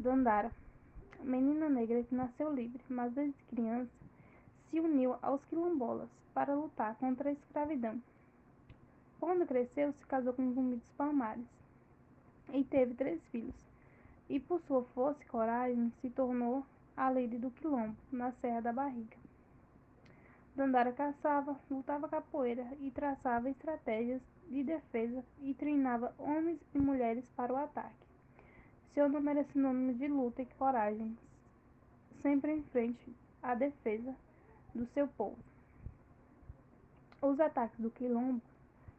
Dandara, menina negra que nasceu livre, mas desde criança se uniu aos quilombolas para lutar contra a escravidão. Quando cresceu, se casou com Zumbi dos Palmares e teve três filhos. E por sua força e coragem se tornou a líder do quilombo, na Serra da Barriga. Dandara caçava, lutava capoeira e traçava estratégias de defesa e treinava homens e mulheres para o ataque. Seu nome era sinônimo de luta e coragem, sempre em frente à defesa do seu povo. Os ataques do Quilombo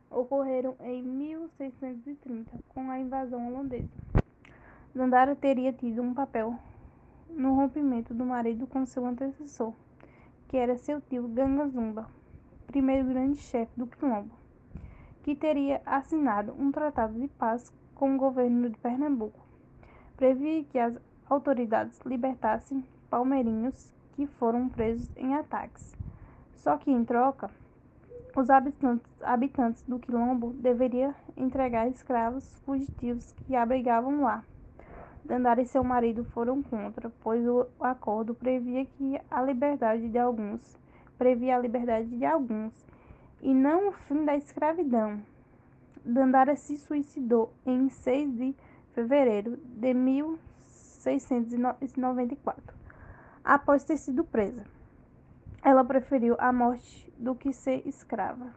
ocorreram em 1630, com a invasão holandesa. Dandara teria tido um papel no rompimento do marido com seu antecessor, que era seu tio Ganga Zumba, primeiro grande chefe do Quilombo, que teria assinado um tratado de paz com o governo de Pernambuco previa que as autoridades libertassem palmeirinhos que foram presos em ataques. Só que, em troca, os habitantes, habitantes do quilombo deveriam entregar escravos fugitivos que abrigavam lá. Dandara e seu marido foram contra, pois o acordo previa que a liberdade de alguns previa a liberdade de alguns e não o fim da escravidão. Dandara se suicidou em 6 de fevereiro de 1694, após ter sido presa. Ela preferiu a morte do que ser escrava.